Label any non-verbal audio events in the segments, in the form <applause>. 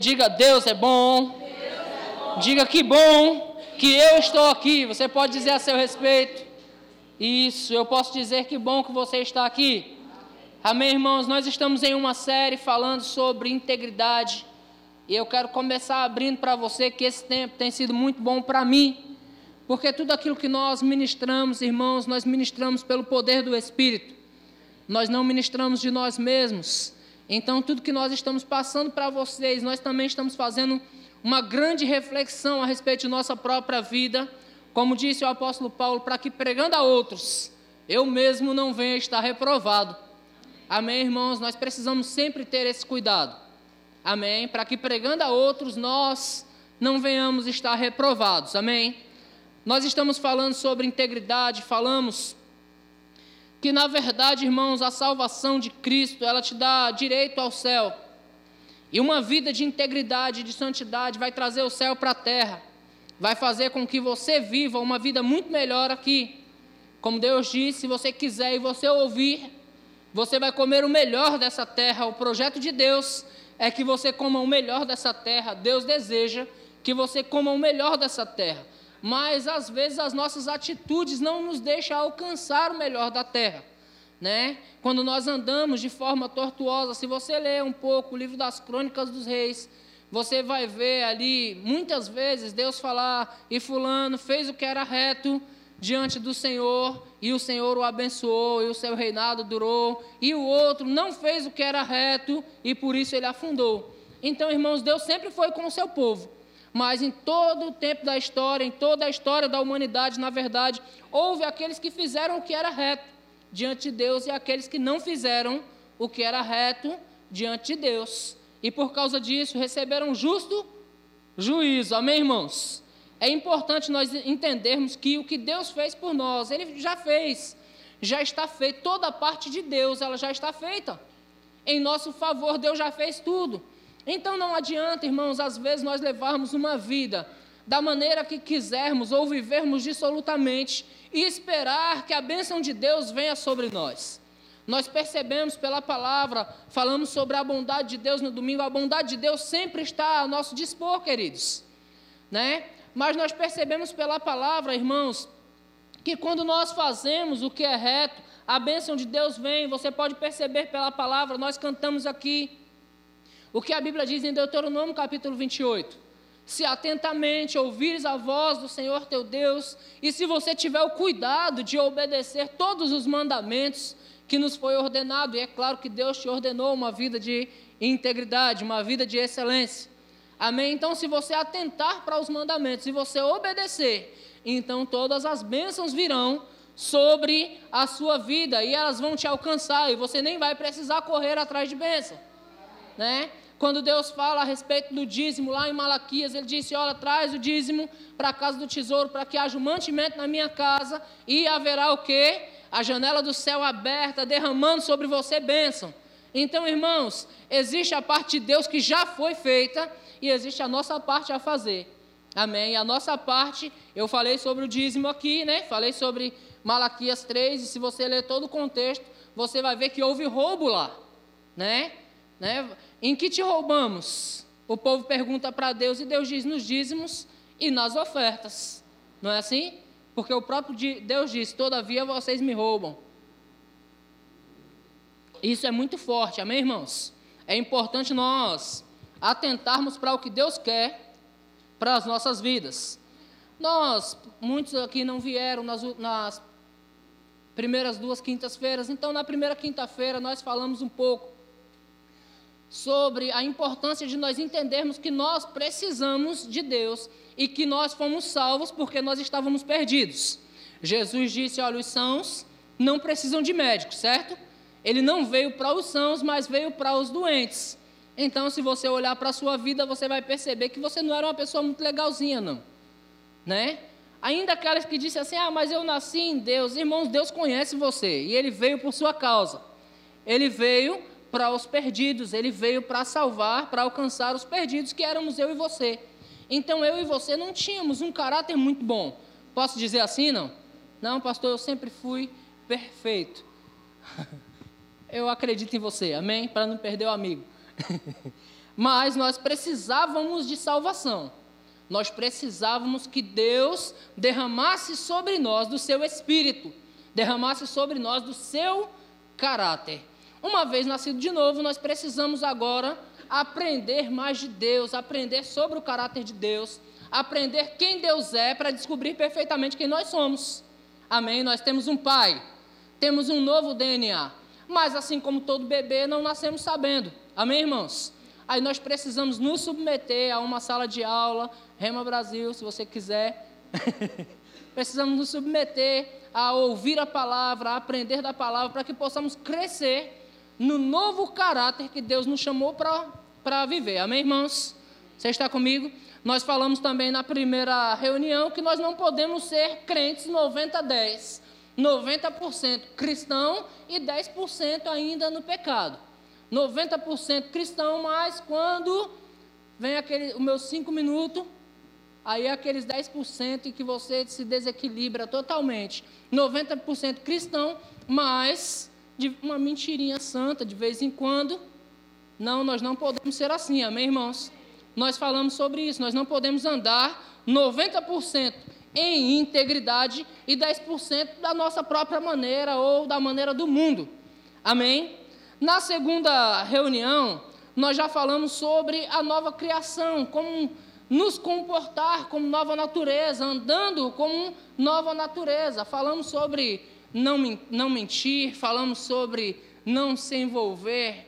Diga Deus é bom. Diga que bom que eu estou aqui. Você pode dizer a seu respeito. Isso, eu posso dizer que bom que você está aqui. Amém, irmãos? Nós estamos em uma série falando sobre integridade. E eu quero começar abrindo para você que esse tempo tem sido muito bom para mim. Porque tudo aquilo que nós ministramos, irmãos, nós ministramos pelo poder do Espírito. Nós não ministramos de nós mesmos. Então, tudo que nós estamos passando para vocês, nós também estamos fazendo uma grande reflexão a respeito de nossa própria vida. Como disse o apóstolo Paulo, para que pregando a outros, eu mesmo não venha estar reprovado. Amém, irmãos? Nós precisamos sempre ter esse cuidado. Amém? Para que pregando a outros, nós não venhamos estar reprovados. Amém? Nós estamos falando sobre integridade, falamos que na verdade, irmãos, a salvação de Cristo, ela te dá direito ao céu. E uma vida de integridade, de santidade vai trazer o céu para a terra. Vai fazer com que você viva uma vida muito melhor aqui. Como Deus disse, se você quiser e você ouvir, você vai comer o melhor dessa terra. O projeto de Deus é que você coma o melhor dessa terra. Deus deseja que você coma o melhor dessa terra mas às vezes as nossas atitudes não nos deixam alcançar o melhor da terra. Né? Quando nós andamos de forma tortuosa, se você ler um pouco o livro das Crônicas dos Reis, você vai ver ali muitas vezes Deus falar: e Fulano fez o que era reto diante do Senhor, e o Senhor o abençoou, e o seu reinado durou, e o outro não fez o que era reto, e por isso ele afundou. Então, irmãos, Deus sempre foi com o seu povo. Mas em todo o tempo da história, em toda a história da humanidade, na verdade, houve aqueles que fizeram o que era reto diante de Deus e aqueles que não fizeram o que era reto diante de Deus. E por causa disso receberam justo juízo. Amém, irmãos? É importante nós entendermos que o que Deus fez por nós, Ele já fez, já está feito. Toda a parte de Deus, ela já está feita. Em nosso favor, Deus já fez tudo. Então não adianta, irmãos, às vezes nós levarmos uma vida da maneira que quisermos ou vivermos dissolutamente e esperar que a bênção de Deus venha sobre nós. Nós percebemos pela palavra, falamos sobre a bondade de Deus no domingo, a bondade de Deus sempre está a nosso dispor, queridos. Né? Mas nós percebemos pela palavra, irmãos, que quando nós fazemos o que é reto, a bênção de Deus vem. Você pode perceber pela palavra, nós cantamos aqui o que a Bíblia diz em Deuteronômio capítulo 28. Se atentamente ouvires a voz do Senhor teu Deus, e se você tiver o cuidado de obedecer todos os mandamentos que nos foi ordenado, e é claro que Deus te ordenou uma vida de integridade, uma vida de excelência. Amém? Então, se você atentar para os mandamentos e você obedecer, então todas as bênçãos virão sobre a sua vida e elas vão te alcançar e você nem vai precisar correr atrás de bênção, né? Quando Deus fala a respeito do dízimo lá em Malaquias, ele disse: Olha, traz o dízimo para a casa do tesouro, para que haja um mantimento na minha casa, e haverá o quê? A janela do céu aberta, derramando sobre você bênção. Então, irmãos, existe a parte de Deus que já foi feita, e existe a nossa parte a fazer. Amém? E a nossa parte, eu falei sobre o dízimo aqui, né? Falei sobre Malaquias 3, e se você ler todo o contexto, você vai ver que houve roubo lá, né? né? Em que te roubamos? O povo pergunta para Deus e Deus diz nos dízimos e nas ofertas. Não é assim? Porque o próprio Deus diz: Todavia vocês me roubam. Isso é muito forte, amém, irmãos? É importante nós atentarmos para o que Deus quer para as nossas vidas. Nós, muitos aqui não vieram nas, nas primeiras duas quintas-feiras, então na primeira quinta-feira nós falamos um pouco sobre a importância de nós entendermos que nós precisamos de Deus e que nós fomos salvos porque nós estávamos perdidos. Jesus disse: Olha, os sãos não precisam de médicos, certo? Ele não veio para os sãos, mas veio para os doentes. Então, se você olhar para a sua vida, você vai perceber que você não era uma pessoa muito legalzinha, não. Né? Ainda aquelas que disse assim: Ah, mas eu nasci em Deus. Irmãos, Deus conhece você e ele veio por sua causa. Ele veio para os perdidos, ele veio para salvar, para alcançar os perdidos, que éramos eu e você. Então eu e você não tínhamos um caráter muito bom. Posso dizer assim, não? Não, pastor, eu sempre fui perfeito. <laughs> Eu acredito em você, amém? Para não perder o amigo. <laughs> Mas nós precisávamos de salvação. Nós precisávamos que Deus derramasse sobre nós do seu espírito, derramasse sobre nós do seu caráter. Uma vez nascido de novo, nós precisamos agora aprender mais de Deus, aprender sobre o caráter de Deus, aprender quem Deus é para descobrir perfeitamente quem nós somos. Amém? Nós temos um pai, temos um novo DNA, mas assim como todo bebê, não nascemos sabendo. Amém, irmãos? Aí nós precisamos nos submeter a uma sala de aula, Rema Brasil, se você quiser. <laughs> precisamos nos submeter a ouvir a palavra, a aprender da palavra, para que possamos crescer no novo caráter que Deus nos chamou para viver. Amém, irmãos? Você está comigo? Nós falamos também na primeira reunião que nós não podemos ser crentes 90-10. 90% cristão e 10% ainda no pecado. 90% cristão, mas quando vem aquele, os meus 5 minutos, aí é aqueles 10% em que você se desequilibra totalmente. 90% cristão, mas de uma mentirinha santa de vez em quando. Não, nós não podemos ser assim, amém, irmãos? Nós falamos sobre isso, nós não podemos andar 90% em integridade e 10% da nossa própria maneira ou da maneira do mundo. Amém? Na segunda reunião, nós já falamos sobre a nova criação, como nos comportar como nova natureza, andando como nova natureza. Falamos sobre não, não mentir, falamos sobre não se envolver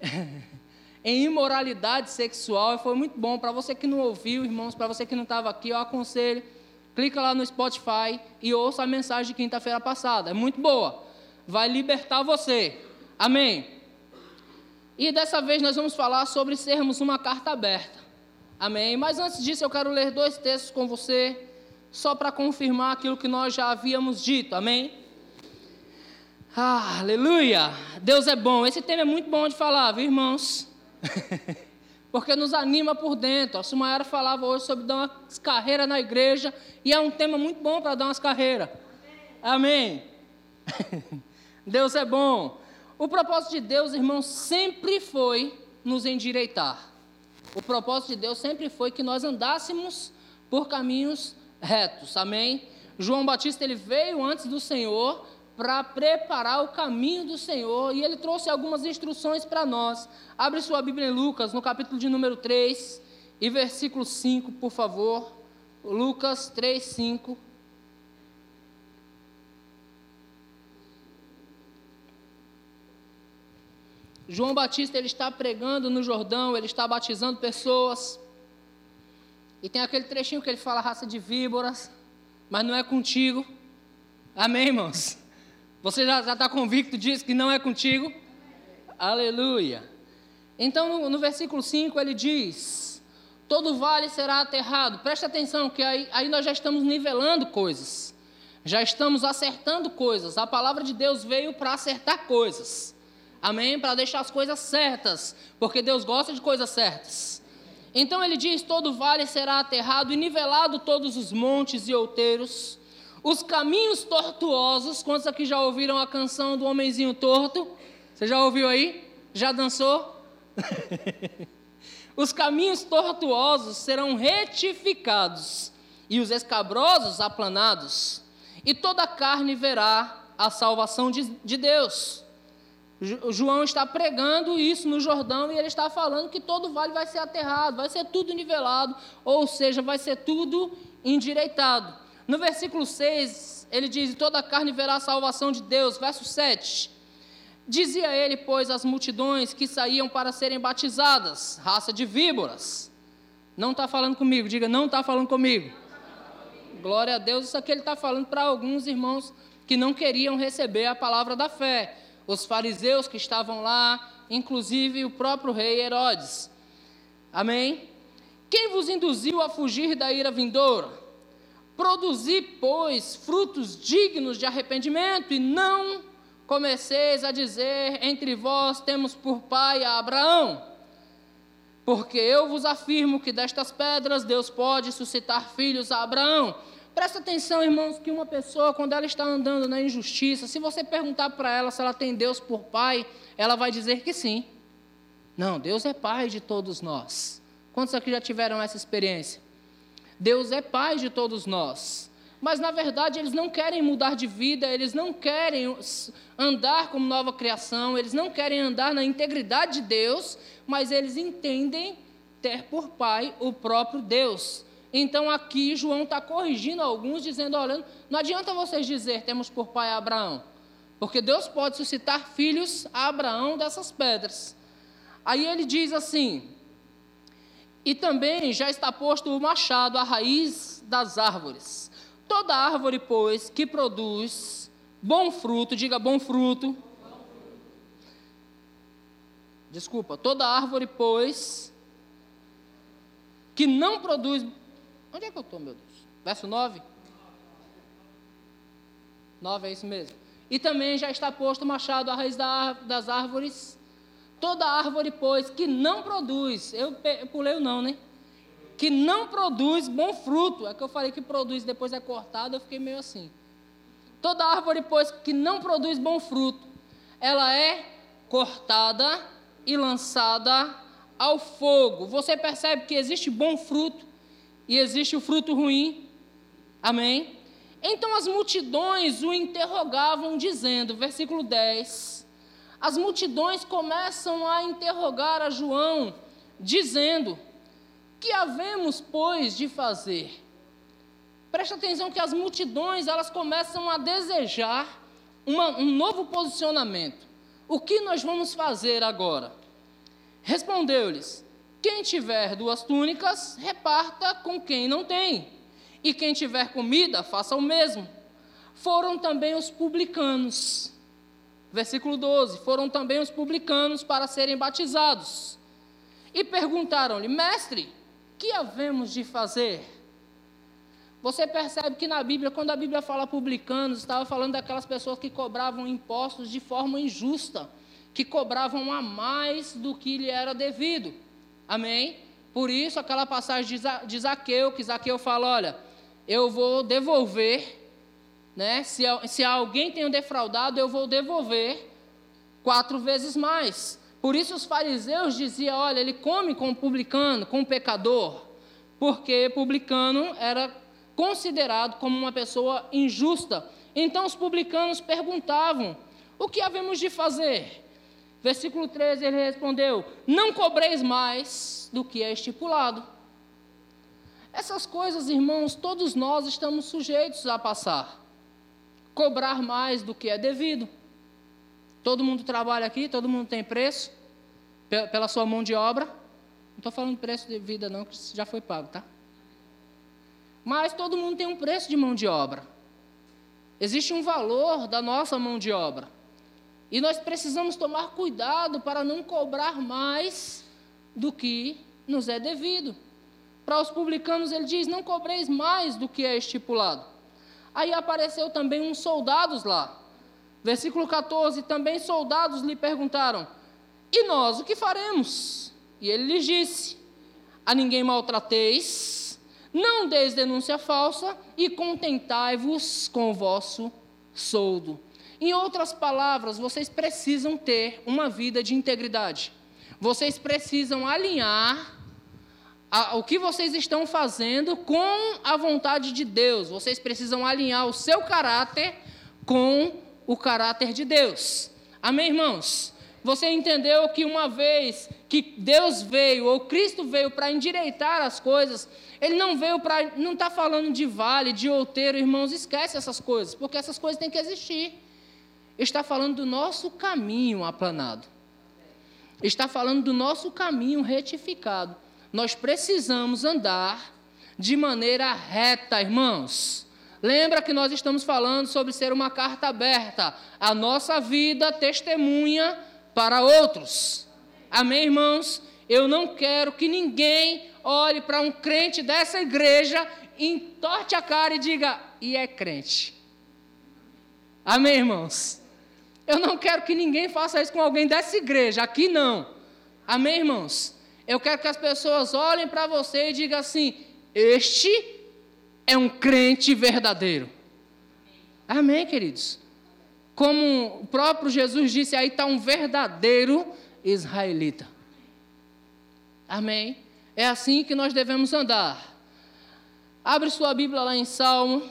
<laughs> em imoralidade sexual. E foi muito bom. Para você que não ouviu, irmãos, para você que não estava aqui, eu aconselho. Clica lá no Spotify e ouça a mensagem de quinta-feira passada. É muito boa. Vai libertar você. Amém. E dessa vez nós vamos falar sobre sermos uma carta aberta. Amém. Mas antes disso, eu quero ler dois textos com você, só para confirmar aquilo que nós já havíamos dito. Amém. Ah, aleluia! Deus é bom. Esse tema é muito bom de falar, viu, irmãos? <laughs> Porque nos anima por dentro. A Sumayara falava hoje sobre dar umas carreiras na igreja e é um tema muito bom para dar umas carreiras. Amém. Amém. <laughs> Deus é bom. O propósito de Deus, irmãos, sempre foi nos endireitar. O propósito de Deus sempre foi que nós andássemos por caminhos retos. Amém? João Batista ele veio antes do Senhor para preparar o caminho do Senhor, e ele trouxe algumas instruções para nós. Abre sua Bíblia em Lucas, no capítulo de número 3, e versículo 5, por favor. Lucas 3, 5. João Batista ele está pregando no Jordão, ele está batizando pessoas. E tem aquele trechinho que ele fala raça de víboras, mas não é contigo. Amém, irmãos? Você já está convicto disso, que não é contigo? Aleluia. Então, no, no, versículo 5, ele diz: Todo vale será aterrado. Preste atenção, que aí, aí nós já estamos nivelando coisas, já estamos acertando coisas. A palavra de Deus veio para acertar coisas. Amém? Para deixar as coisas certas, porque Deus gosta de coisas certas. Então ele diz: Todo vale será aterrado e nivelado todos os montes e outeiros os caminhos tortuosos, quantos aqui já ouviram a canção do homenzinho torto? Você já ouviu aí? Já dançou? <laughs> os caminhos tortuosos serão retificados e os escabrosos aplanados, e toda carne verá a salvação de, de Deus. João está pregando isso no Jordão e ele está falando que todo vale vai ser aterrado, vai ser tudo nivelado, ou seja, vai ser tudo endireitado. No versículo 6, ele diz: Toda carne verá a salvação de Deus. Verso 7. Dizia ele, pois, às multidões que saíam para serem batizadas, raça de víboras. Não está falando comigo, diga, não está falando comigo. Glória a Deus, isso aqui ele está falando para alguns irmãos que não queriam receber a palavra da fé. Os fariseus que estavam lá, inclusive o próprio rei Herodes. Amém? Quem vos induziu a fugir da ira vindoura? Produzi, pois, frutos dignos de arrependimento, e não comeceis a dizer entre vós temos por pai a Abraão. Porque eu vos afirmo que destas pedras Deus pode suscitar filhos a Abraão. Presta atenção, irmãos, que uma pessoa, quando ela está andando na injustiça, se você perguntar para ela se ela tem Deus por pai, ela vai dizer que sim. Não, Deus é Pai de todos nós. Quantos aqui já tiveram essa experiência? Deus é Pai de todos nós. Mas na verdade eles não querem mudar de vida, eles não querem andar como nova criação, eles não querem andar na integridade de Deus, mas eles entendem ter por Pai o próprio Deus. Então aqui João está corrigindo alguns, dizendo: olha, não adianta vocês dizer temos por pai Abraão, porque Deus pode suscitar filhos a Abraão dessas pedras. Aí ele diz assim: e também já está posto o machado à raiz das árvores. Toda árvore, pois, que produz bom fruto, diga bom fruto. Desculpa, toda árvore, pois, que não produz. Onde é que eu estou, meu Deus? Verso 9? 9 é isso mesmo. E também já está posto o machado à raiz das árvores Toda árvore, pois, que não produz, eu pulei o não, né? Que não produz bom fruto. É que eu falei que produz, depois é cortado, eu fiquei meio assim. Toda árvore, pois, que não produz bom fruto, ela é cortada e lançada ao fogo. Você percebe que existe bom fruto e existe o fruto ruim. Amém? Então as multidões o interrogavam, dizendo, versículo 10 as multidões começam a interrogar a João, dizendo: Que havemos, pois, de fazer? Preste atenção que as multidões elas começam a desejar uma, um novo posicionamento. O que nós vamos fazer agora? Respondeu-lhes: Quem tiver duas túnicas, reparta com quem não tem, e quem tiver comida, faça o mesmo. Foram também os publicanos Versículo 12: Foram também os publicanos para serem batizados. E perguntaram-lhe: Mestre, que havemos de fazer? Você percebe que na Bíblia, quando a Bíblia fala publicanos, estava falando daquelas pessoas que cobravam impostos de forma injusta, que cobravam a mais do que lhe era devido. Amém? Por isso, aquela passagem de Zaqueu, que Zaqueu fala: Olha, eu vou devolver né? Se, se alguém tem defraudado, eu vou devolver quatro vezes mais. Por isso os fariseus diziam: olha, ele come com o publicano, com o pecador, porque publicano era considerado como uma pessoa injusta. Então os publicanos perguntavam: o que havemos de fazer? Versículo 13 ele respondeu: Não cobreis mais do que é estipulado. Essas coisas, irmãos, todos nós estamos sujeitos a passar cobrar mais do que é devido. Todo mundo trabalha aqui, todo mundo tem preço pela sua mão de obra. Não estou falando preço de vida, não, que já foi pago, tá? Mas todo mundo tem um preço de mão de obra. Existe um valor da nossa mão de obra. E nós precisamos tomar cuidado para não cobrar mais do que nos é devido. Para os publicanos, ele diz: não cobreis mais do que é estipulado. Aí apareceu também uns soldados lá. Versículo 14: Também soldados lhe perguntaram: E nós o que faremos? E ele lhes disse: A ninguém maltrateis, não deis denúncia falsa e contentai-vos com o vosso soldo. Em outras palavras, vocês precisam ter uma vida de integridade. Vocês precisam alinhar a, o que vocês estão fazendo com a vontade de Deus. Vocês precisam alinhar o seu caráter com o caráter de Deus. Amém, irmãos? Você entendeu que uma vez que Deus veio, ou Cristo veio para endireitar as coisas, Ele não veio para. Não está falando de vale, de outeiro, irmãos, esquece essas coisas, porque essas coisas têm que existir. Está falando do nosso caminho aplanado. Está falando do nosso caminho retificado nós precisamos andar de maneira reta, irmãos. Lembra que nós estamos falando sobre ser uma carta aberta, a nossa vida testemunha para outros. Amém, irmãos? Eu não quero que ninguém olhe para um crente dessa igreja, entorte a cara e diga, e é crente. Amém, irmãos? Eu não quero que ninguém faça isso com alguém dessa igreja, aqui não. Amém, irmãos? Eu quero que as pessoas olhem para você e digam assim: Este é um crente verdadeiro. Amém, queridos? Como o próprio Jesus disse, aí está um verdadeiro israelita. Amém? É assim que nós devemos andar. Abre sua Bíblia lá em Salmo,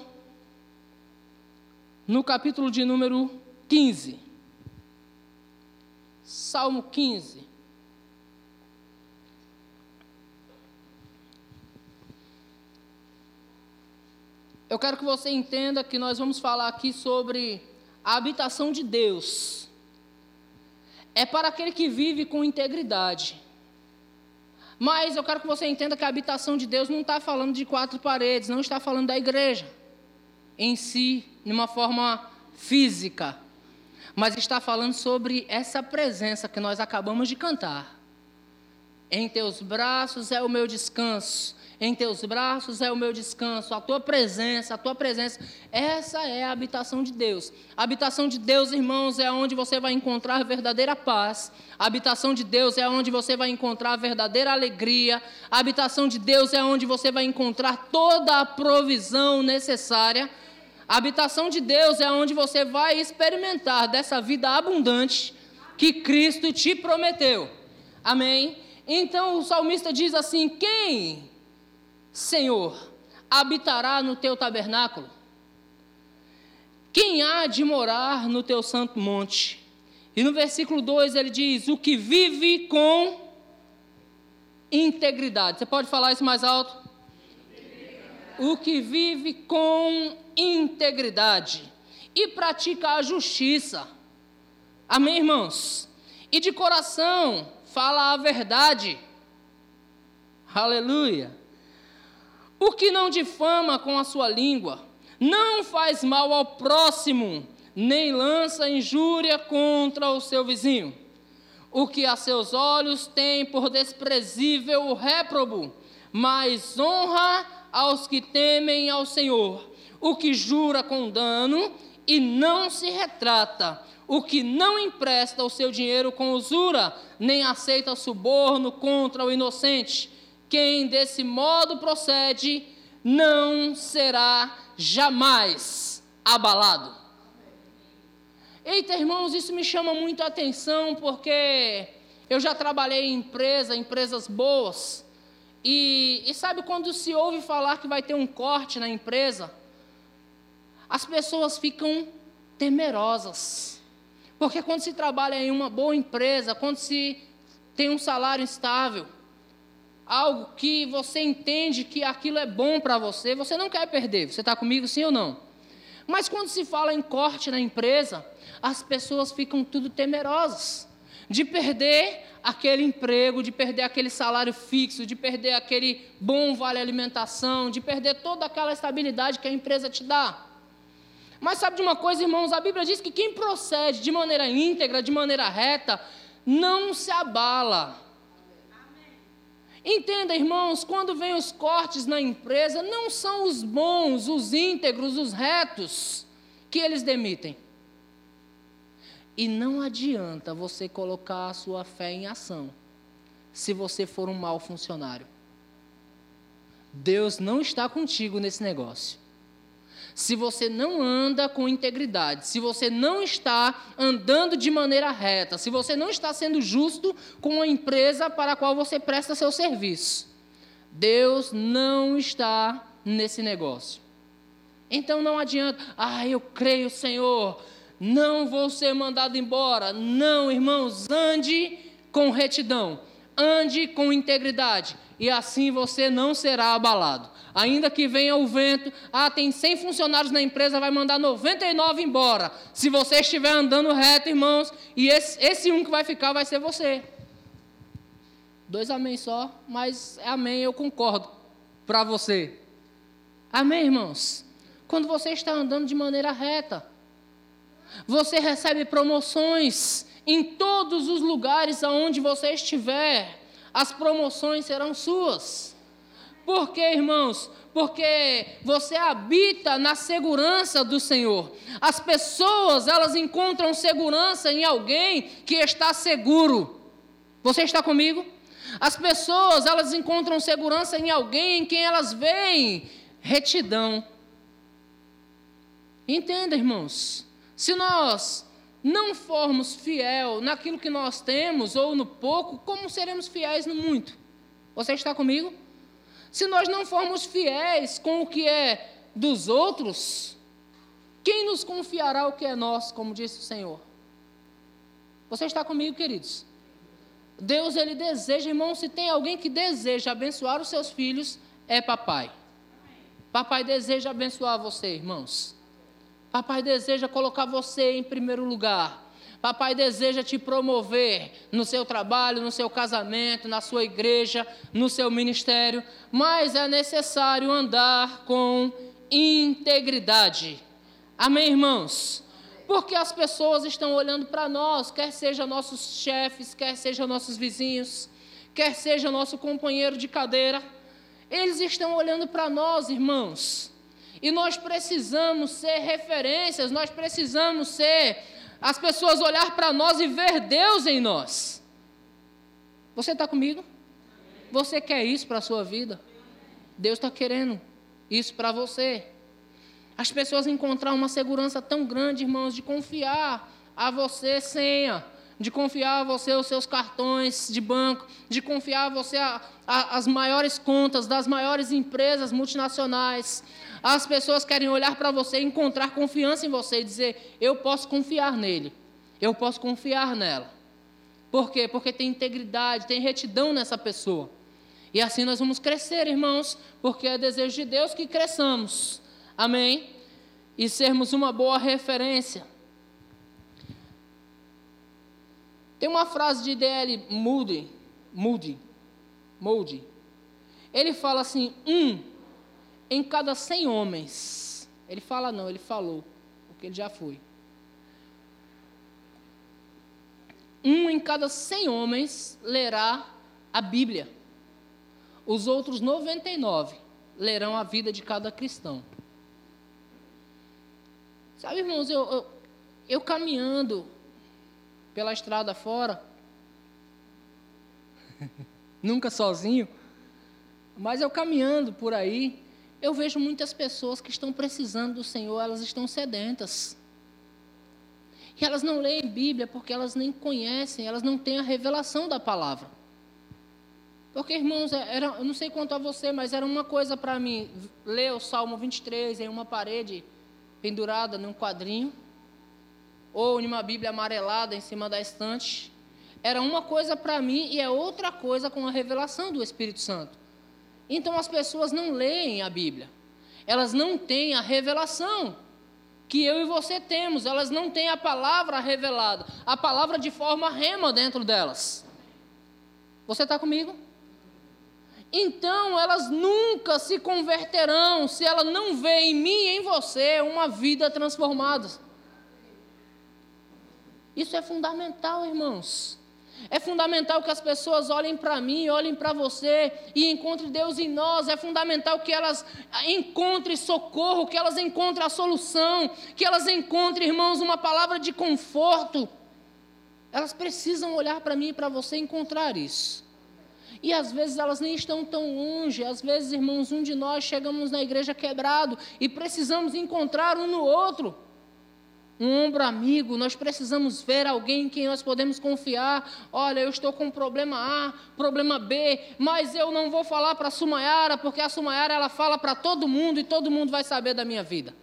no capítulo de número 15. Salmo 15. Eu quero que você entenda que nós vamos falar aqui sobre a habitação de Deus. É para aquele que vive com integridade. Mas eu quero que você entenda que a habitação de Deus não está falando de quatro paredes, não está falando da igreja em si, de uma forma física, mas está falando sobre essa presença que nós acabamos de cantar. Em teus braços é o meu descanso, em teus braços é o meu descanso, a tua presença, a tua presença, essa é a habitação de Deus. A habitação de Deus, irmãos, é onde você vai encontrar verdadeira paz. A habitação de Deus é onde você vai encontrar verdadeira alegria. A habitação de Deus é onde você vai encontrar toda a provisão necessária. A habitação de Deus é onde você vai experimentar dessa vida abundante que Cristo te prometeu. Amém? Então o salmista diz assim: Quem Senhor, habitará no teu tabernáculo? Quem há de morar no teu santo monte? E no versículo 2 ele diz: O que vive com integridade. Você pode falar isso mais alto? O que vive com integridade e pratica a justiça. Amém, irmãos? E de coração fala a verdade. Aleluia o que não difama com a sua língua, não faz mal ao próximo, nem lança injúria contra o seu vizinho. O que a seus olhos tem por desprezível o réprobo, mas honra aos que temem ao Senhor. O que jura com dano e não se retrata, o que não empresta o seu dinheiro com usura, nem aceita suborno contra o inocente quem desse modo procede não será jamais abalado. Eita, irmãos, isso me chama muito a atenção porque eu já trabalhei em empresa, empresas boas, e, e sabe quando se ouve falar que vai ter um corte na empresa? As pessoas ficam temerosas. Porque quando se trabalha em uma boa empresa, quando se tem um salário estável, algo que você entende que aquilo é bom para você, você não quer perder. Você está comigo, sim ou não? Mas quando se fala em corte na empresa, as pessoas ficam tudo temerosas de perder aquele emprego, de perder aquele salário fixo, de perder aquele bom vale alimentação, de perder toda aquela estabilidade que a empresa te dá. Mas sabe de uma coisa, irmãos? A Bíblia diz que quem procede de maneira íntegra, de maneira reta, não se abala. Entenda, irmãos, quando vem os cortes na empresa, não são os bons, os íntegros, os retos que eles demitem. E não adianta você colocar a sua fé em ação se você for um mau funcionário. Deus não está contigo nesse negócio se você não anda com integridade, se você não está andando de maneira reta, se você não está sendo justo com a empresa para a qual você presta seu serviço, Deus não está nesse negócio. Então não adianta, ah, eu creio, Senhor, não vou ser mandado embora. Não, irmãos, ande com retidão, ande com integridade, e assim você não será abalado ainda que venha o vento, ah, tem 100 funcionários na empresa, vai mandar 99 embora. Se você estiver andando reto, irmãos, e esse, esse um que vai ficar vai ser você. Dois amém só, mas é amém, eu concordo para você. Amém, irmãos? Quando você está andando de maneira reta, você recebe promoções em todos os lugares aonde você estiver, as promoções serão suas. Por quê, irmãos? Porque você habita na segurança do Senhor. As pessoas, elas encontram segurança em alguém que está seguro. Você está comigo? As pessoas, elas encontram segurança em alguém em quem elas veem retidão. Entenda, irmãos? Se nós não formos fiel naquilo que nós temos ou no pouco, como seremos fiéis no muito? Você está comigo? Se nós não formos fiéis com o que é dos outros, quem nos confiará o que é nosso, como disse o Senhor? Você está comigo, queridos? Deus, ele deseja, irmão, se tem alguém que deseja abençoar os seus filhos, é papai. Papai deseja abençoar você, irmãos. Papai deseja colocar você em primeiro lugar. Papai deseja te promover no seu trabalho, no seu casamento, na sua igreja, no seu ministério, mas é necessário andar com integridade. Amém, irmãos? Porque as pessoas estão olhando para nós, quer sejam nossos chefes, quer sejam nossos vizinhos, quer seja nosso companheiro de cadeira, eles estão olhando para nós, irmãos. E nós precisamos ser referências, nós precisamos ser as pessoas olhar para nós e ver Deus em nós. Você está comigo? Você quer isso para a sua vida? Deus está querendo isso para você. As pessoas encontrar uma segurança tão grande, irmãos, de confiar a você senha, de confiar a você os seus cartões de banco, de confiar a você a, a, as maiores contas das maiores empresas multinacionais. As pessoas querem olhar para você e encontrar confiança em você e dizer: Eu posso confiar nele, eu posso confiar nela. Por quê? Porque tem integridade, tem retidão nessa pessoa. E assim nós vamos crescer, irmãos, porque é desejo de Deus que cresçamos. Amém? E sermos uma boa referência. Tem uma frase de D.L. Moody, Moody, Moody. Ele fala assim: um em cada cem homens. Ele fala não, ele falou, porque ele já foi. Um em cada cem homens lerá a Bíblia. Os outros 99 lerão a vida de cada cristão. Sabe, irmãos, eu, eu, eu caminhando pela estrada fora, <laughs> nunca sozinho, mas eu caminhando por aí, eu vejo muitas pessoas que estão precisando do Senhor, elas estão sedentas. E elas não leem Bíblia porque elas nem conhecem, elas não têm a revelação da palavra. Porque, irmãos, é, era, eu não sei quanto a você, mas era uma coisa para mim ler o Salmo 23 em uma parede pendurada num quadrinho, ou em uma Bíblia amarelada em cima da estante. Era uma coisa para mim e é outra coisa com a revelação do Espírito Santo. Então as pessoas não leem a Bíblia, elas não têm a revelação que eu e você temos, elas não têm a palavra revelada, a palavra de forma rema dentro delas. Você está comigo? então elas nunca se converterão se ela não vê em mim e em você uma vida transformada. Isso é fundamental, irmãos. É fundamental que as pessoas olhem para mim, olhem para você e encontrem Deus em nós. É fundamental que elas encontrem socorro, que elas encontrem a solução, que elas encontrem, irmãos, uma palavra de conforto. Elas precisam olhar para mim e para você encontrar isso. E às vezes elas nem estão tão longe. Às vezes, irmãos, um de nós chegamos na igreja quebrado e precisamos encontrar um no outro. Um ombro amigo, nós precisamos ver alguém em quem nós podemos confiar. Olha, eu estou com problema A, problema B, mas eu não vou falar para a Sumayara, porque a Sumayara ela fala para todo mundo e todo mundo vai saber da minha vida.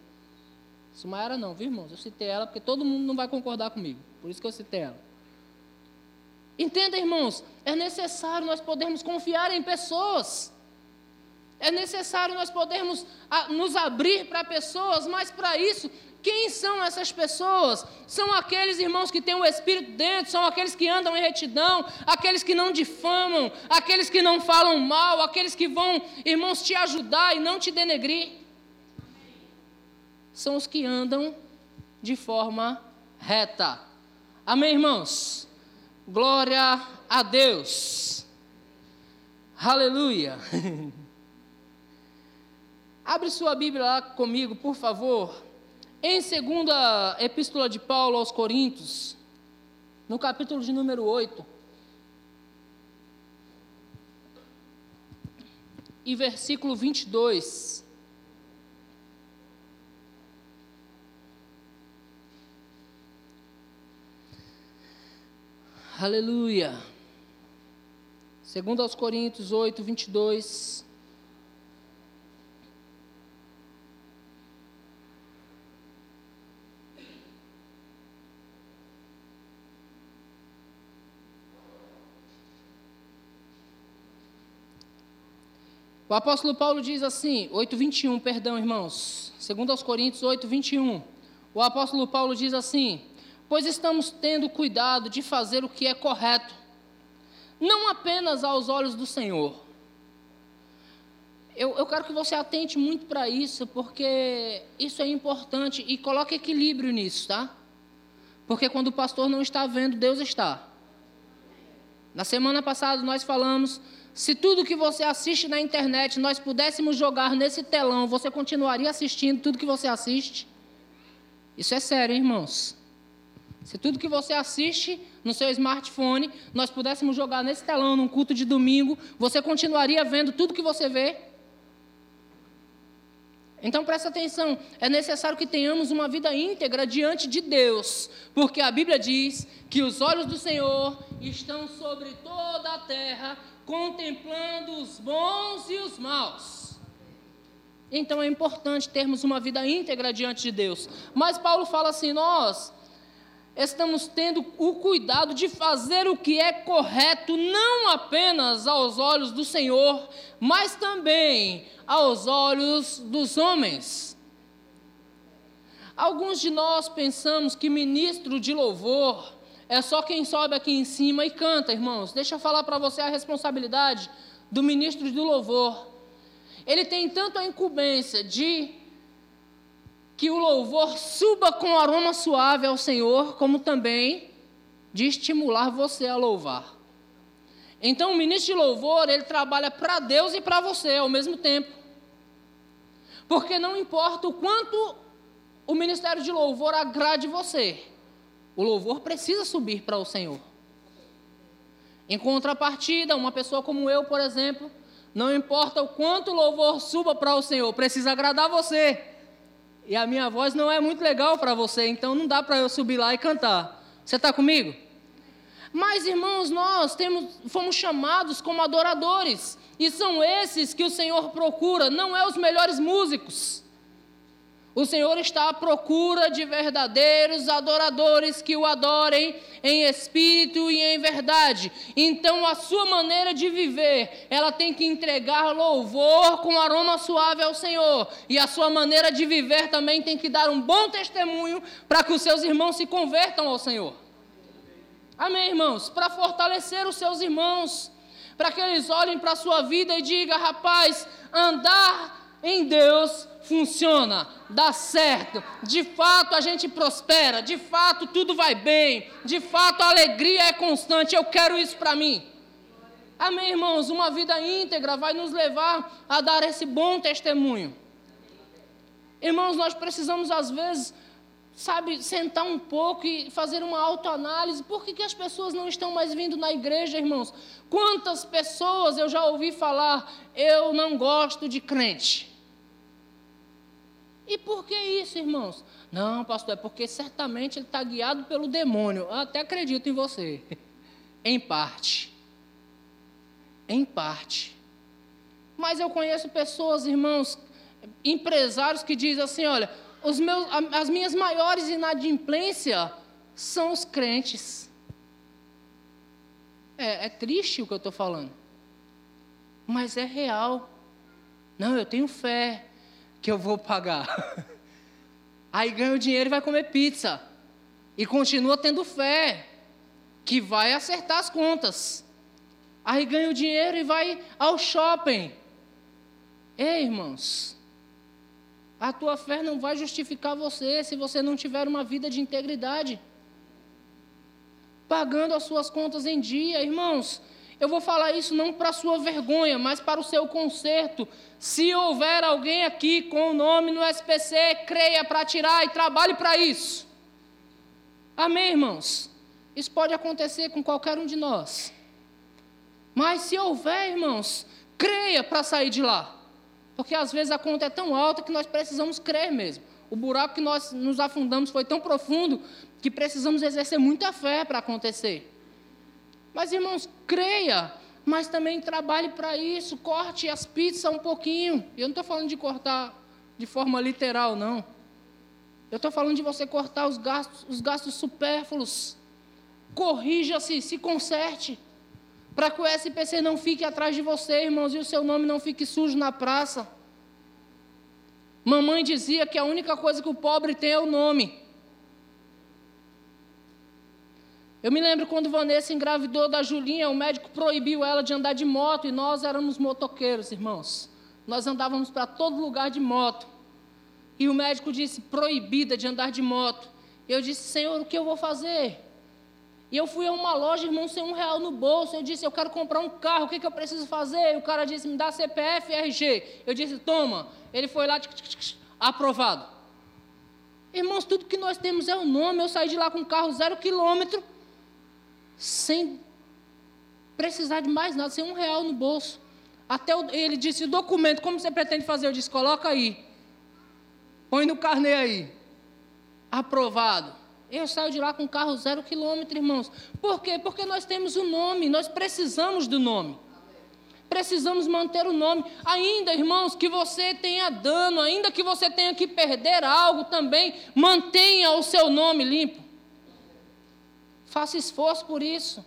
Sumayara não, viu, irmãos? Eu citei ela porque todo mundo não vai concordar comigo. Por isso que eu citei ela. Entenda, irmãos, é necessário nós podermos confiar em pessoas. É necessário nós podermos nos abrir para pessoas, mas para isso, quem são essas pessoas? São aqueles irmãos que têm o Espírito dentro, são aqueles que andam em retidão, aqueles que não difamam, aqueles que não falam mal, aqueles que vão, irmãos, te ajudar e não te denegrir. São os que andam de forma reta. Amém, irmãos? Glória a Deus. Aleluia. <laughs> Abre sua Bíblia lá comigo, por favor. Em segunda epístola de Paulo aos Coríntios, no capítulo de número 8. E versículo 22. Aleluia. Segundo aos Coríntios 8, 22. O apóstolo Paulo diz assim, 8:21, perdão, irmãos. Segundo aos Coríntios 8:21. O apóstolo Paulo diz assim: "Pois estamos tendo cuidado de fazer o que é correto, não apenas aos olhos do Senhor." Eu, eu quero que você atente muito para isso, porque isso é importante e coloque equilíbrio nisso, tá? Porque quando o pastor não está vendo, Deus está. Na semana passada nós falamos se tudo que você assiste na internet nós pudéssemos jogar nesse telão, você continuaria assistindo tudo que você assiste? Isso é sério, hein, irmãos. Se tudo que você assiste no seu smartphone, nós pudéssemos jogar nesse telão num culto de domingo, você continuaria vendo tudo que você vê? Então presta atenção, é necessário que tenhamos uma vida íntegra diante de Deus, porque a Bíblia diz que os olhos do Senhor estão sobre toda a terra contemplando os bons e os maus. Então é importante termos uma vida íntegra diante de Deus. Mas Paulo fala assim: nós estamos tendo o cuidado de fazer o que é correto, não apenas aos olhos do Senhor, mas também aos olhos dos homens. Alguns de nós pensamos que ministro de louvor é só quem sobe aqui em cima e canta, irmãos. Deixa eu falar para você a responsabilidade do ministro do louvor. Ele tem tanto a incumbência de que o louvor suba com aroma suave ao Senhor, como também de estimular você a louvar. Então, o ministro de louvor, ele trabalha para Deus e para você ao mesmo tempo. Porque não importa o quanto o ministério de louvor agrade você, o louvor precisa subir para o Senhor. Em contrapartida, uma pessoa como eu, por exemplo, não importa o quanto o louvor suba para o Senhor, precisa agradar você. E a minha voz não é muito legal para você, então não dá para eu subir lá e cantar. Você está comigo? Mas, irmãos, nós temos, fomos chamados como adoradores, e são esses que o Senhor procura, não é os melhores músicos. O Senhor está à procura de verdadeiros adoradores que o adorem em espírito e em verdade. Então, a sua maneira de viver, ela tem que entregar louvor com aroma suave ao Senhor. E a sua maneira de viver também tem que dar um bom testemunho para que os seus irmãos se convertam ao Senhor. Amém, irmãos? Para fortalecer os seus irmãos, para que eles olhem para a sua vida e digam: rapaz, andar em Deus funciona, dá certo, de fato a gente prospera, de fato tudo vai bem, de fato a alegria é constante, eu quero isso para mim. Amém, irmãos? Uma vida íntegra vai nos levar a dar esse bom testemunho. Irmãos, nós precisamos às vezes, sabe, sentar um pouco e fazer uma autoanálise. Por que, que as pessoas não estão mais vindo na igreja, irmãos? Quantas pessoas eu já ouvi falar, eu não gosto de crente. E por que isso, irmãos? Não, pastor, é porque certamente ele está guiado pelo demônio. Eu até acredito em você. <laughs> em parte. Em parte. Mas eu conheço pessoas, irmãos, empresários que dizem assim: olha, os meus, as minhas maiores inadimplências são os crentes. É, é triste o que eu estou falando. Mas é real. Não, eu tenho fé que eu vou pagar. <laughs> Aí ganha o dinheiro e vai comer pizza. E continua tendo fé que vai acertar as contas. Aí ganha o dinheiro e vai ao shopping. Ei, irmãos, a tua fé não vai justificar você se você não tiver uma vida de integridade. Pagando as suas contas em dia, irmãos. Eu vou falar isso não para sua vergonha, mas para o seu conserto. Se houver alguém aqui com o nome no SPC, creia para tirar e trabalhe para isso. Amém, irmãos? Isso pode acontecer com qualquer um de nós. Mas se houver, irmãos, creia para sair de lá. Porque às vezes a conta é tão alta que nós precisamos crer mesmo. O buraco que nós nos afundamos foi tão profundo que precisamos exercer muita fé para acontecer. Mas, irmãos, creia mas também trabalhe para isso, corte as pizzas um pouquinho. Eu não estou falando de cortar de forma literal, não. Eu estou falando de você cortar os gastos, os gastos supérfluos. Corrija-se, se conserte. Para que o SPC não fique atrás de você, irmãos, e o seu nome não fique sujo na praça. Mamãe dizia que a única coisa que o pobre tem é o nome. Eu me lembro quando Vanessa engravidou da Julinha, o médico proibiu ela de andar de moto e nós éramos motoqueiros, irmãos. Nós andávamos para todo lugar de moto. E o médico disse: proibida de andar de moto. Eu disse: Senhor, o que eu vou fazer? E eu fui a uma loja, irmão, sem um real no bolso. Eu disse: Eu quero comprar um carro, o que, que eu preciso fazer? E o cara disse: Me dá CPF e RG. Eu disse: Toma. Ele foi lá, tch, tch, tch, aprovado. Irmãos, tudo que nós temos é o nome. Eu saí de lá com um carro zero quilômetro, sem precisar de mais nada, sem um real no bolso. Até ele disse: O documento, como você pretende fazer? Eu disse: Coloca aí. Põe no carnê aí. Aprovado. Eu saio de lá com carro zero quilômetro, irmãos. Por quê? Porque nós temos o um nome, nós precisamos do nome. Precisamos manter o nome. Ainda, irmãos, que você tenha dano, ainda que você tenha que perder algo também, mantenha o seu nome limpo. Faça esforço por isso.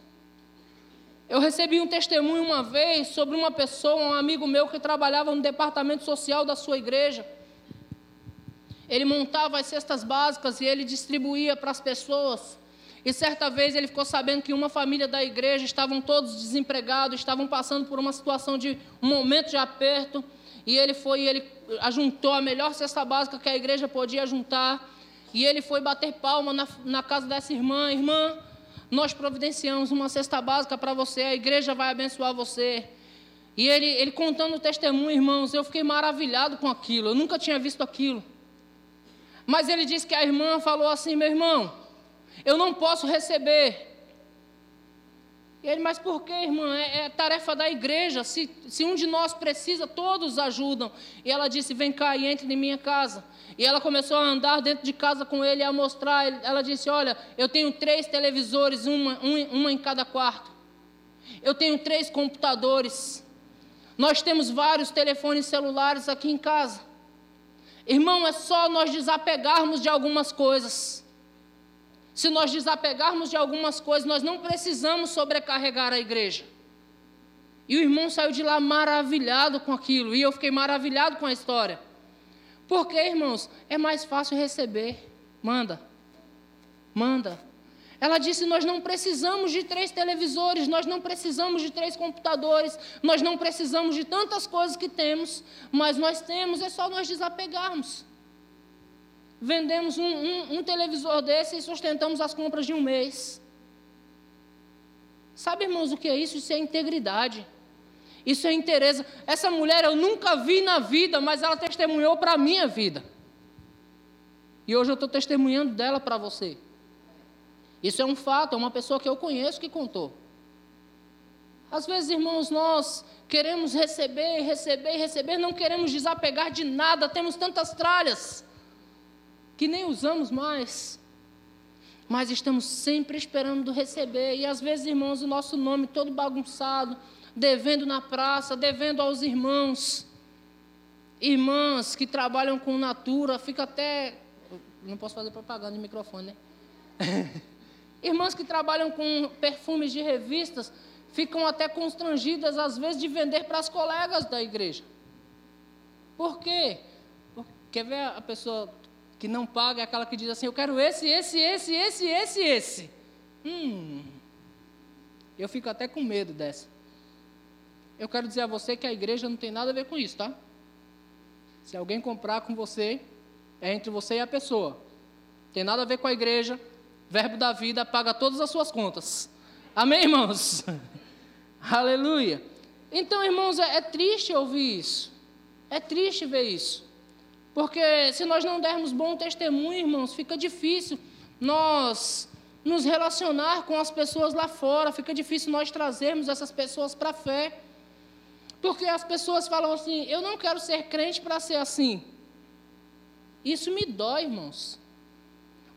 Eu recebi um testemunho uma vez sobre uma pessoa, um amigo meu que trabalhava no departamento social da sua igreja. Ele montava as cestas básicas e ele distribuía para as pessoas. E certa vez ele ficou sabendo que uma família da igreja estavam todos desempregados, estavam passando por uma situação de um momento de aperto. E ele foi e ele ajuntou a melhor cesta básica que a igreja podia juntar. E ele foi bater palma na, na casa dessa irmã. Irmã, nós providenciamos uma cesta básica para você, a igreja vai abençoar você. E ele, ele contando o testemunho, irmãos, eu fiquei maravilhado com aquilo. Eu nunca tinha visto aquilo. Mas ele disse que a irmã falou assim: meu irmão, eu não posso receber. E ele, mas por que, irmã? É, é, tarefa da igreja. Se, se um de nós precisa, todos ajudam. E ela disse: Vem cá e entre em minha casa. E ela começou a andar dentro de casa com ele, a mostrar. Ela disse: Olha, eu tenho três televisores, uma, uma em cada quarto. Eu tenho três computadores. Nós temos vários telefones celulares aqui em casa. Irmão, é só nós desapegarmos de algumas coisas. Se nós desapegarmos de algumas coisas, nós não precisamos sobrecarregar a igreja. E o irmão saiu de lá maravilhado com aquilo, e eu fiquei maravilhado com a história. Porque, irmãos, é mais fácil receber. Manda. Manda. Ela disse: Nós não precisamos de três televisores, nós não precisamos de três computadores, nós não precisamos de tantas coisas que temos, mas nós temos, é só nós desapegarmos. Vendemos um, um, um televisor desse e sustentamos as compras de um mês. Sabe, irmãos, o que é isso? Isso é integridade. Isso é interesse. Essa mulher eu nunca vi na vida, mas ela testemunhou para a minha vida. E hoje eu estou testemunhando dela para você. Isso é um fato, é uma pessoa que eu conheço que contou. Às vezes, irmãos, nós queremos receber, receber, receber, não queremos desapegar de nada, temos tantas tralhas que nem usamos mais. Mas estamos sempre esperando receber, e às vezes, irmãos, o nosso nome todo bagunçado, devendo na praça, devendo aos irmãos. Irmãs que trabalham com natura, fica até. Não posso fazer propaganda de microfone, né? <laughs> Irmãs que trabalham com perfumes de revistas ficam até constrangidas, às vezes, de vender para as colegas da igreja. Por quê? Quer ver a pessoa que não paga, é aquela que diz assim: Eu quero esse, esse, esse, esse, esse, esse. Hum, eu fico até com medo dessa. Eu quero dizer a você que a igreja não tem nada a ver com isso, tá? Se alguém comprar com você, é entre você e a pessoa. Tem nada a ver com a igreja, Verbo da vida paga todas as suas contas. Amém, irmãos? <laughs> Aleluia. Então, irmãos, é, é triste ouvir isso. É triste ver isso. Porque se nós não dermos bom testemunho, irmãos, fica difícil nós nos relacionar com as pessoas lá fora, fica difícil nós trazermos essas pessoas para a fé. Porque as pessoas falam assim: eu não quero ser crente para ser assim. Isso me dói, irmãos.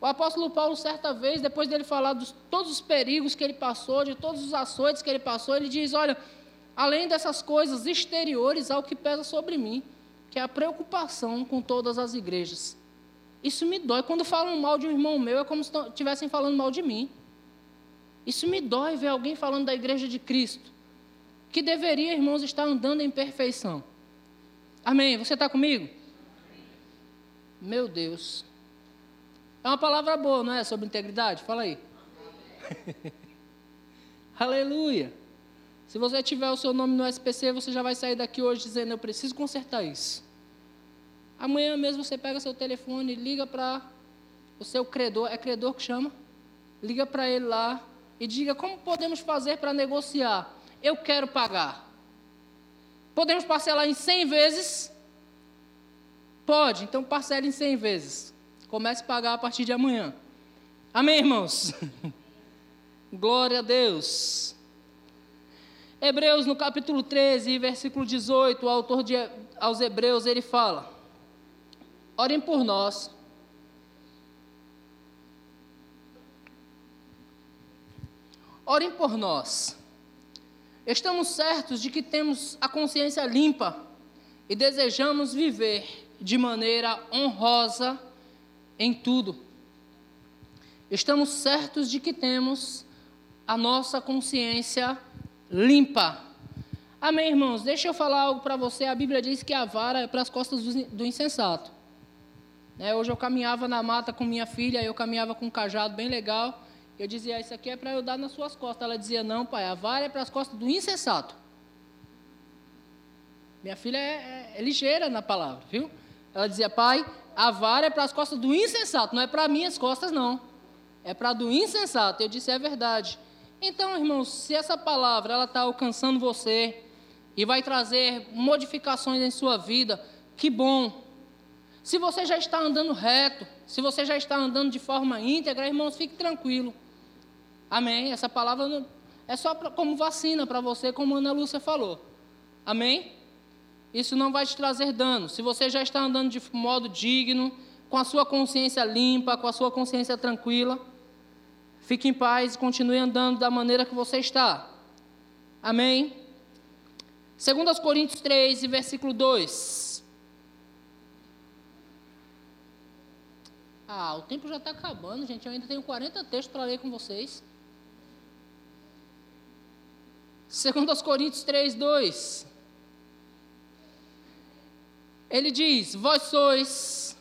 O apóstolo Paulo, certa vez, depois dele falar de todos os perigos que ele passou, de todos os açoites que ele passou, ele diz: Olha, além dessas coisas exteriores, ao que pesa sobre mim, que é a preocupação com todas as igrejas. Isso me dói. Quando falam mal de um irmão meu, é como se estivessem falando mal de mim. Isso me dói ver alguém falando da igreja de Cristo, que deveria, irmãos, estar andando em perfeição. Amém? Você está comigo? Meu Deus. É uma palavra boa, não é? Sobre integridade? Fala aí. <laughs> Aleluia. Se você tiver o seu nome no SPC, você já vai sair daqui hoje dizendo: Eu preciso consertar isso. Amanhã mesmo você pega seu telefone, liga para o seu credor, é credor que chama? Liga para ele lá e diga: Como podemos fazer para negociar? Eu quero pagar. Podemos parcelar em 100 vezes? Pode, então parcele em 100 vezes. Comece a pagar a partir de amanhã. Amém, irmãos? <laughs> Glória a Deus. Hebreus, no capítulo 13, versículo 18, o autor de, aos Hebreus, ele fala: Orem por nós. Orem por nós. Estamos certos de que temos a consciência limpa e desejamos viver de maneira honrosa em tudo. Estamos certos de que temos a nossa consciência limpa. Amém, irmãos? Deixa eu falar algo para você. A Bíblia diz que a vara é para as costas do insensato. É, hoje eu caminhava na mata com minha filha, eu caminhava com um cajado bem legal. Eu dizia, isso aqui é para eu dar nas suas costas. Ela dizia, não, pai, a vara é para as costas do insensato. Minha filha é, é, é ligeira na palavra, viu? Ela dizia, pai, a vara é para as costas do insensato, não é para minhas costas, não. É para do insensato. Eu disse, é verdade. Então, irmãos, se essa palavra ela está alcançando você e vai trazer modificações em sua vida, que bom. Se você já está andando reto, se você já está andando de forma íntegra, irmãos, fique tranquilo. Amém? Essa palavra não, é só pra, como vacina para você, como a Ana Lúcia falou. Amém? Isso não vai te trazer dano. Se você já está andando de modo digno, com a sua consciência limpa, com a sua consciência tranquila, Fique em paz e continue andando da maneira que você está. Amém? 2 Coríntios 3, versículo 2. Ah, o tempo já está acabando, gente. Eu ainda tenho 40 textos para ler com vocês. 2 Coríntios 3, 2. Ele diz: Vós sois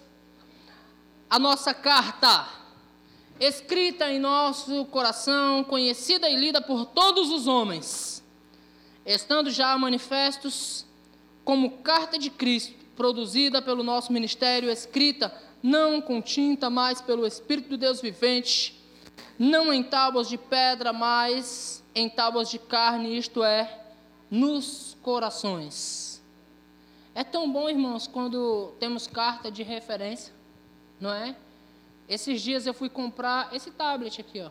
a nossa carta escrita em nosso coração, conhecida e lida por todos os homens, estando já manifestos como carta de Cristo, produzida pelo nosso ministério, escrita não com tinta, mas pelo Espírito de Deus vivente, não em tábuas de pedra, mas em tábuas de carne, isto é, nos corações. É tão bom, irmãos, quando temos carta de referência, não é? Esses dias eu fui comprar esse tablet aqui, ó.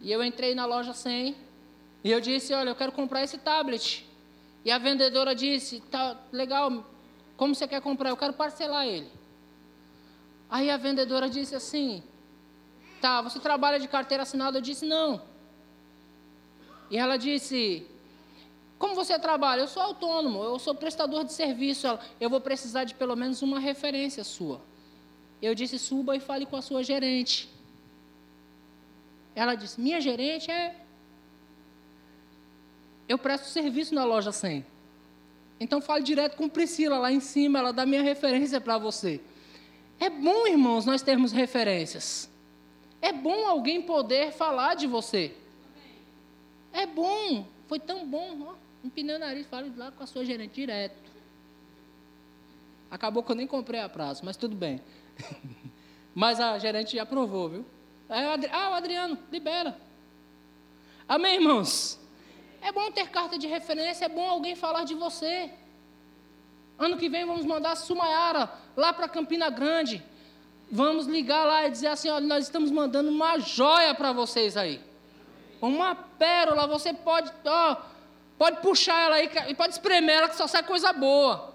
E eu entrei na loja 100 e eu disse, olha, eu quero comprar esse tablet. E a vendedora disse, tá legal, como você quer comprar? Eu quero parcelar ele. Aí a vendedora disse assim, tá, você trabalha de carteira assinada? Eu disse, não. E ela disse, como você trabalha? Eu sou autônomo, eu sou prestador de serviço. Eu vou precisar de pelo menos uma referência sua. Eu disse: suba e fale com a sua gerente. Ela disse: minha gerente é. Eu presto serviço na loja 100. Então fale direto com Priscila lá em cima, ela dá minha referência para você. É bom, irmãos, nós termos referências. É bom alguém poder falar de você. É bom, foi tão bom. Ó, empinei o nariz, fale lá com a sua gerente direto. Acabou que eu nem comprei a prazo, mas tudo bem. <laughs> Mas a gerente aprovou, viu? ah, o Adriano, libera. Amém, irmãos? É bom ter carta de referência, é bom alguém falar de você. Ano que vem vamos mandar a Sumayara lá para Campina Grande. Vamos ligar lá e dizer assim: olha, nós estamos mandando uma joia para vocês aí. Uma pérola, você pode, ó, pode puxar ela aí e pode espremer ela que só sai coisa boa.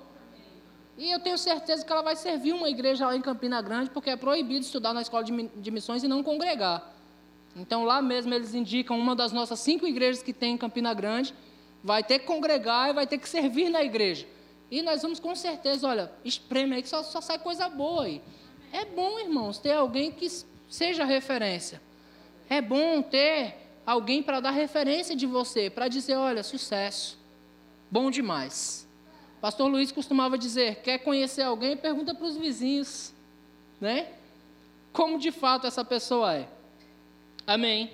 E eu tenho certeza que ela vai servir uma igreja lá em Campina Grande, porque é proibido estudar na escola de missões e não congregar. Então lá mesmo eles indicam uma das nossas cinco igrejas que tem em Campina Grande, vai ter que congregar e vai ter que servir na igreja. E nós vamos com certeza, olha, espreme aí que só, só sai coisa boa aí. É bom, irmãos, ter alguém que seja referência. É bom ter alguém para dar referência de você, para dizer, olha, sucesso. Bom demais. Pastor Luiz costumava dizer: quer conhecer alguém, pergunta para os vizinhos, né? Como de fato essa pessoa é. Amém.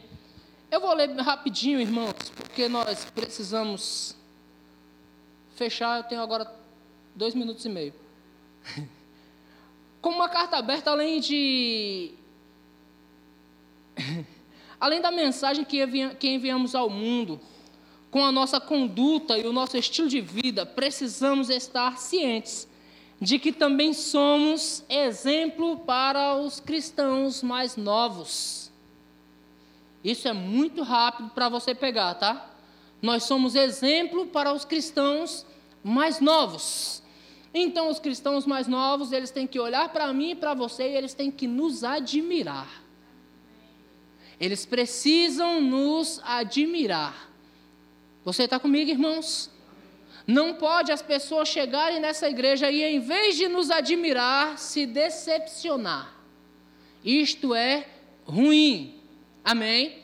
Eu vou ler rapidinho, irmãos, porque nós precisamos fechar. Eu tenho agora dois minutos e meio. Como uma carta aberta, além de. além da mensagem que enviamos ao mundo, com a nossa conduta e o nosso estilo de vida, precisamos estar cientes de que também somos exemplo para os cristãos mais novos. Isso é muito rápido para você pegar, tá? Nós somos exemplo para os cristãos mais novos. Então, os cristãos mais novos, eles têm que olhar para mim e para você e eles têm que nos admirar. Eles precisam nos admirar. Você está comigo, irmãos? Não pode as pessoas chegarem nessa igreja e, em vez de nos admirar, se decepcionar. Isto é ruim. Amém?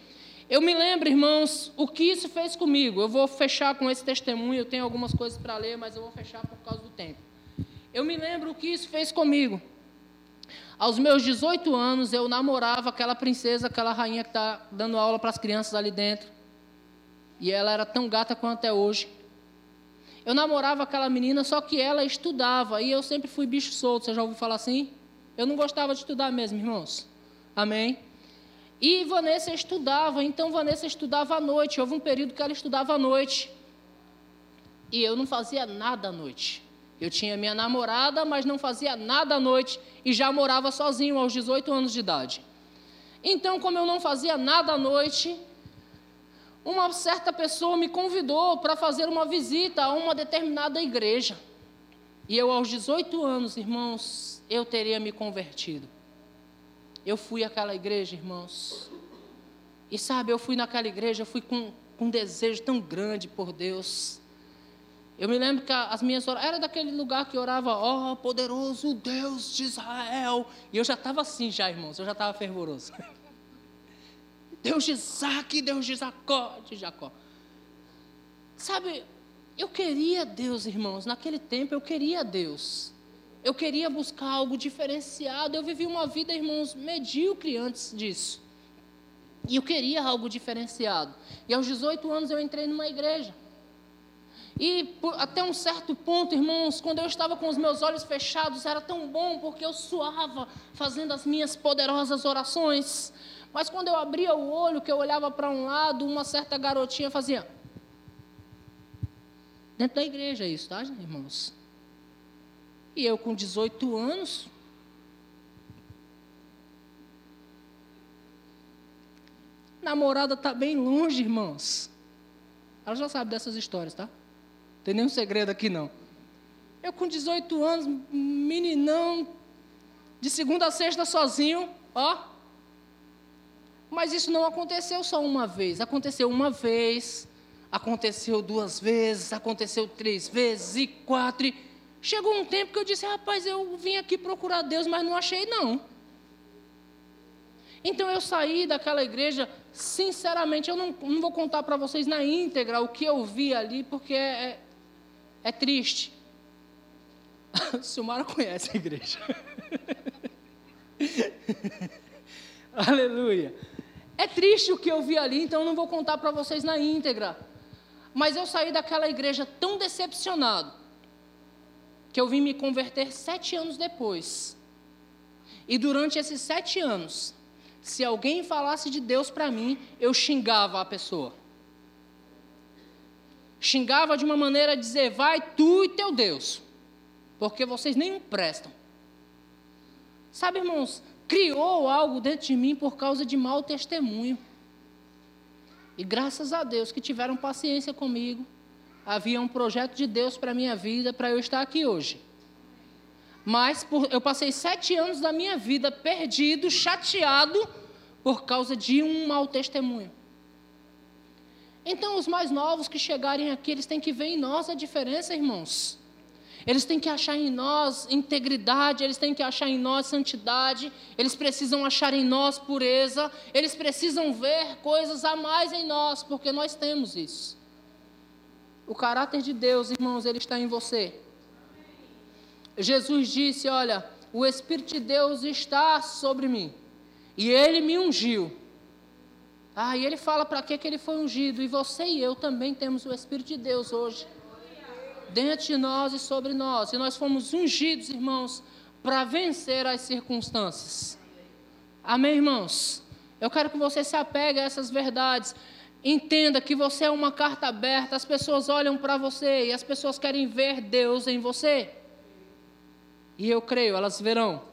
Eu me lembro, irmãos, o que isso fez comigo. Eu vou fechar com esse testemunho. Eu tenho algumas coisas para ler, mas eu vou fechar por causa do tempo. Eu me lembro o que isso fez comigo. Aos meus 18 anos, eu namorava aquela princesa, aquela rainha que está dando aula para as crianças ali dentro. E ela era tão gata quanto é hoje. Eu namorava aquela menina, só que ela estudava. E eu sempre fui bicho solto. Você já ouviu falar assim? Eu não gostava de estudar mesmo, irmãos. Amém? E Vanessa estudava, então Vanessa estudava à noite. Houve um período que ela estudava à noite. E eu não fazia nada à noite. Eu tinha minha namorada, mas não fazia nada à noite e já morava sozinho aos 18 anos de idade. Então, como eu não fazia nada à noite, uma certa pessoa me convidou para fazer uma visita a uma determinada igreja. E eu, aos 18 anos, irmãos, eu teria me convertido. Eu fui àquela igreja, irmãos. E sabe, eu fui naquela igreja, eu fui com, com um desejo tão grande por Deus. Eu me lembro que as minhas orações, era daquele lugar que orava, ó oh, poderoso Deus de Israel. E eu já estava assim, já, irmãos, eu já estava fervoroso. <laughs> Deus de Isaac, Deus de Jacó, de Jacó. Sabe, eu queria Deus, irmãos, naquele tempo eu queria Deus. Eu queria buscar algo diferenciado. Eu vivi uma vida, irmãos, medíocre antes disso. E eu queria algo diferenciado. E aos 18 anos eu entrei numa igreja. E até um certo ponto, irmãos, quando eu estava com os meus olhos fechados, era tão bom porque eu suava fazendo as minhas poderosas orações. Mas quando eu abria o olho, que eu olhava para um lado, uma certa garotinha fazia. Dentro da igreja, isso, tá, irmãos? E eu com 18 anos. Namorada está bem longe, irmãos. Ela já sabe dessas histórias, tá? Tem nenhum segredo aqui não. Eu com 18 anos, meninão, de segunda a sexta sozinho, ó. Mas isso não aconteceu só uma vez. Aconteceu uma vez, aconteceu duas vezes, aconteceu três vezes e quatro. E chegou um tempo que eu disse, rapaz, eu vim aqui procurar Deus, mas não achei não. Então eu saí daquela igreja, sinceramente, eu não, não vou contar para vocês na íntegra o que eu vi ali, porque é, é triste. <laughs> Silmara conhece a igreja. <laughs> Aleluia. É triste o que eu vi ali, então eu não vou contar para vocês na íntegra. Mas eu saí daquela igreja tão decepcionado que eu vim me converter sete anos depois. E durante esses sete anos, se alguém falasse de Deus para mim, eu xingava a pessoa xingava de uma maneira a dizer: vai tu e teu Deus, porque vocês nem prestam. Sabe, irmãos, criou algo dentro de mim por causa de mau testemunho. E graças a Deus que tiveram paciência comigo, havia um projeto de Deus para a minha vida, para eu estar aqui hoje. Mas por, eu passei sete anos da minha vida perdido, chateado, por causa de um mau testemunho. Então, os mais novos que chegarem aqui, eles têm que ver em nós a diferença, irmãos. Eles têm que achar em nós integridade, eles têm que achar em nós santidade, eles precisam achar em nós pureza, eles precisam ver coisas a mais em nós, porque nós temos isso. O caráter de Deus, irmãos, ele está em você. Jesus disse: Olha, o Espírito de Deus está sobre mim, e ele me ungiu. Ah, e ele fala para que ele foi ungido, e você e eu também temos o Espírito de Deus hoje dentro de nós e sobre nós. E nós fomos ungidos, irmãos, para vencer as circunstâncias. Amém, irmãos? Eu quero que você se apegue a essas verdades. Entenda que você é uma carta aberta, as pessoas olham para você e as pessoas querem ver Deus em você. E eu creio, elas verão.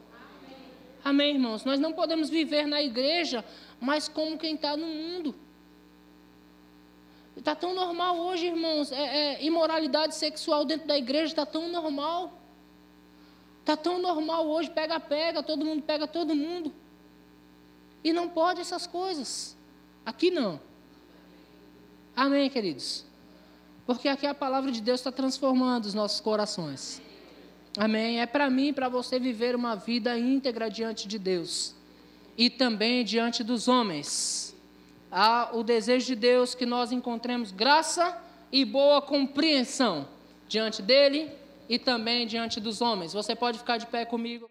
Amém, Amém irmãos? Nós não podemos viver na igreja, mas como quem está no mundo. Está tão normal hoje, irmãos. É, é, imoralidade sexual dentro da igreja está tão normal. Está tão normal hoje, pega, pega, todo mundo pega todo mundo. E não pode essas coisas. Aqui não. Amém, queridos? Porque aqui a palavra de Deus está transformando os nossos corações. Amém? É para mim e para você viver uma vida íntegra diante de Deus. E também diante dos homens há o desejo de Deus que nós encontremos graça e boa compreensão diante dele e também diante dos homens. Você pode ficar de pé comigo.